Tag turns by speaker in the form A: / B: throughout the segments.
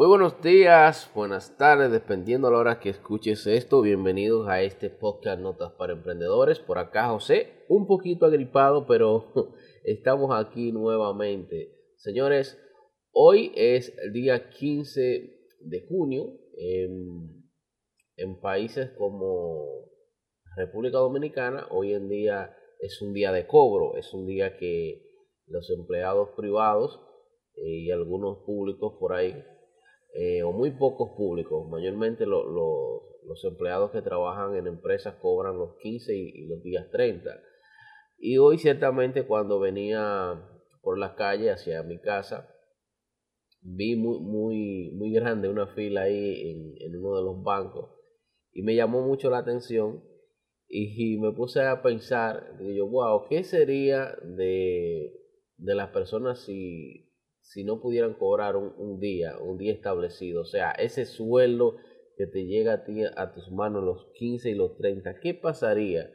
A: Muy buenos días, buenas tardes, dependiendo a la hora que escuches esto. Bienvenidos a este podcast Notas para Emprendedores. Por acá José, un poquito agripado, pero estamos aquí nuevamente. Señores, hoy es el día 15 de junio. En, en países como República Dominicana, hoy en día es un día de cobro, es un día que los empleados privados eh, y algunos públicos por ahí eh, o muy pocos públicos, mayormente los empleados que trabajan en empresas cobran los 15 y, los días 30. Y hoy ciertamente cuando venía por la calle hacia mi casa, vi muy, muy, muy grande una fila ahí en, uno de los bancos y me llamó mucho la atención y, me puse a pensar, digo wow, ¿qué sería de, de las personas si si no pudieran cobrar un, día, un día establecido, o sea, ese sueldo que te llega a ti a tus manos los 15 y los 30, ¿qué pasaría?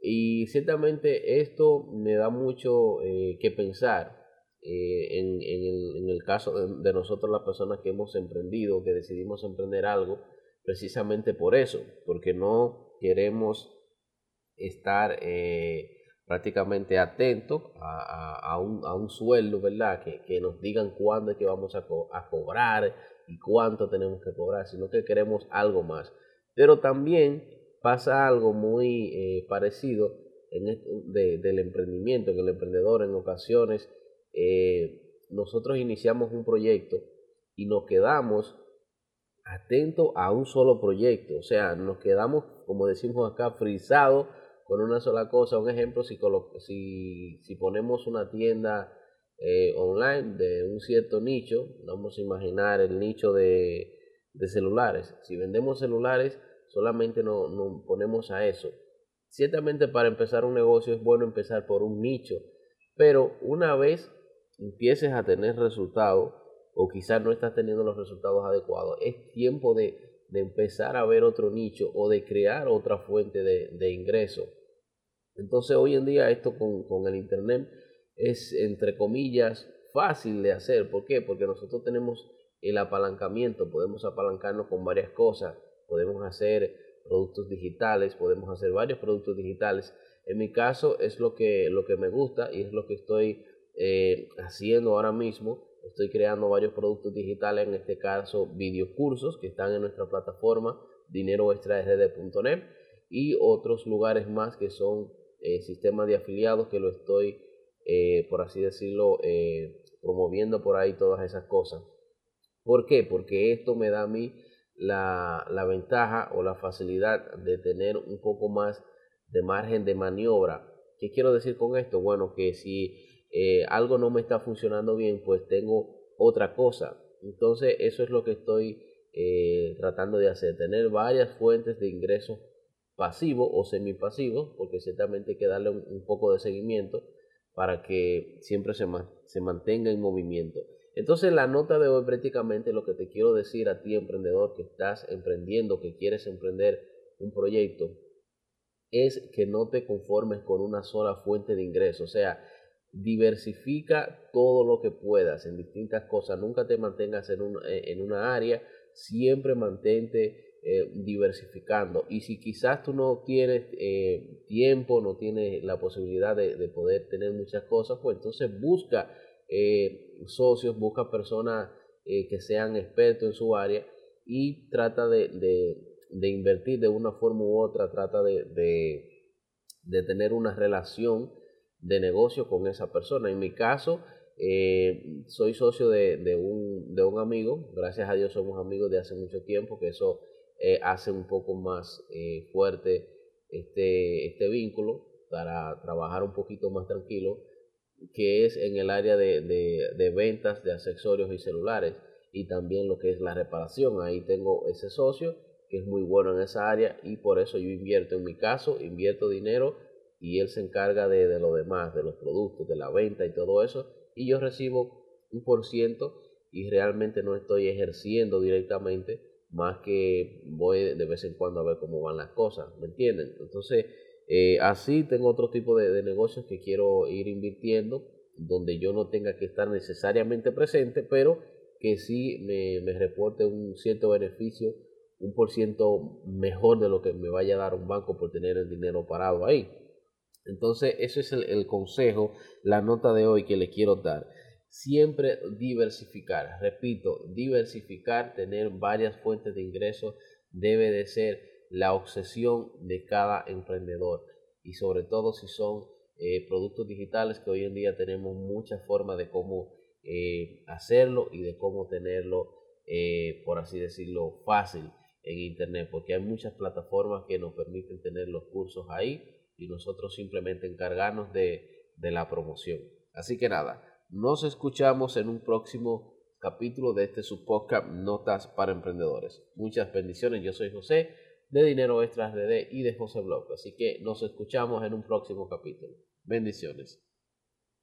A: Y ciertamente esto me da mucho eh, que pensar eh, en, el, caso de, nosotros las personas que hemos emprendido, que decidimos emprender algo, precisamente por eso, porque no queremos estar... Eh, prácticamente atento a, un, a, un, sueldo, ¿verdad? Que, que, nos digan cuándo es que vamos a, a, cobrar y cuánto tenemos que cobrar, sino que queremos algo más. Pero también pasa algo muy eh, parecido en del emprendimiento, en el emprendedor en ocasiones. Eh, nosotros iniciamos un proyecto y nos quedamos atentos a un solo proyecto, o sea, nos quedamos, como decimos acá, frisados con una sola cosa. Un ejemplo, si, si, si ponemos una tienda eh, online de un cierto nicho, vamos a imaginar el nicho de, celulares. Si vendemos celulares, solamente nos no ponemos a eso. Ciertamente para empezar un negocio es bueno empezar por un nicho, pero una vez empieces a tener resultados o quizás no estás teniendo los resultados adecuados, es tiempo de, empezar a ver otro nicho o de crear otra fuente de, de ingreso. Entonces hoy en día esto con, el Internet es, entre comillas, fácil de hacer. ¿Por qué? Porque nosotros tenemos el apalancamiento, podemos apalancarnos con varias cosas, podemos hacer productos digitales, podemos hacer varios productos digitales. En mi caso es lo que, lo que me gusta y es lo que estoy eh, haciendo ahora mismo. Estoy creando varios productos digitales, en este caso videocursos que están en nuestra plataforma dineroextraRD.net y otros lugares más que son eh, sistema de afiliados que lo estoy, eh, por así decirlo, eh, promoviendo por ahí todas esas cosas. ¿Por qué? Porque esto me da a mí la, la ventaja o la facilidad de tener un poco más de margen de maniobra. ¿Qué quiero decir con esto? Bueno, que si algo no me está funcionando bien, pues tengo otra cosa. Entonces, eso es lo que estoy tratando de hacer, tener varias fuentes de ingresos pasivo o semipasivo, porque ciertamente hay que darle un, poco de seguimiento para que siempre se, mantenga en movimiento. Entonces la nota de hoy prácticamente lo que te quiero decir a ti emprendedor que estás emprendiendo, que quieres emprender un proyecto, es que no te conformes con una sola fuente de ingreso, o sea, diversifica todo lo que puedas en distintas cosas, nunca te mantengas en, en una área, siempre mantente eh, diversificando. Y si quizás tú no tienes eh, tiempo, no tienes la posibilidad de, poder tener muchas cosas, pues entonces busca eh, socios, busca personas que sean expertos en su área y trata de, de, invertir de una forma u otra, trata de, tener una relación de negocio con esa persona. En mi caso, soy socio de, un, de un amigo, gracias a Dios somos amigos de hace mucho tiempo, que eso eh, hace un poco más eh, fuerte este, este vínculo para trabajar un poquito más tranquilo, que es en el área de, de, ventas de accesorios y celulares y también lo que es la reparación. Ahí tengo ese socio que es muy bueno en esa área y por eso yo invierto en mi caso, invierto dinero y él se encarga de, de lo demás, de los productos, de la venta y todo eso y yo recibo un por ciento y realmente no estoy ejerciendo directamente más que voy de vez en cuando a ver cómo van las cosas, ¿me entienden? Entonces, eh, así tengo otro tipo de, negocios que quiero ir invirtiendo, donde yo no tenga que estar necesariamente presente, pero que sí me, reporte un cierto beneficio, un por ciento mejor de lo que me vaya a dar un banco por tener el dinero parado ahí. Entonces, eso es el, consejo, la nota de hoy que le quiero dar. Siempre diversificar, repito, diversificar, tener varias fuentes de ingresos debe de ser la obsesión de cada emprendedor. Y sobre todo si son eh, productos digitales que hoy en día tenemos muchas formas de cómo eh, hacerlo y de cómo tenerlo, eh, por así decirlo, fácil en Internet, porque hay muchas plataformas que nos permiten tener los cursos ahí y nosotros simplemente encargarnos de, de la promoción. Así que nada, nos escuchamos en un próximo capítulo de este subpodcast Notas para Emprendedores. Muchas bendiciones, yo soy José de Dinero Extras DD y de José Blog, así que nos escuchamos en un próximo capítulo. Bendiciones.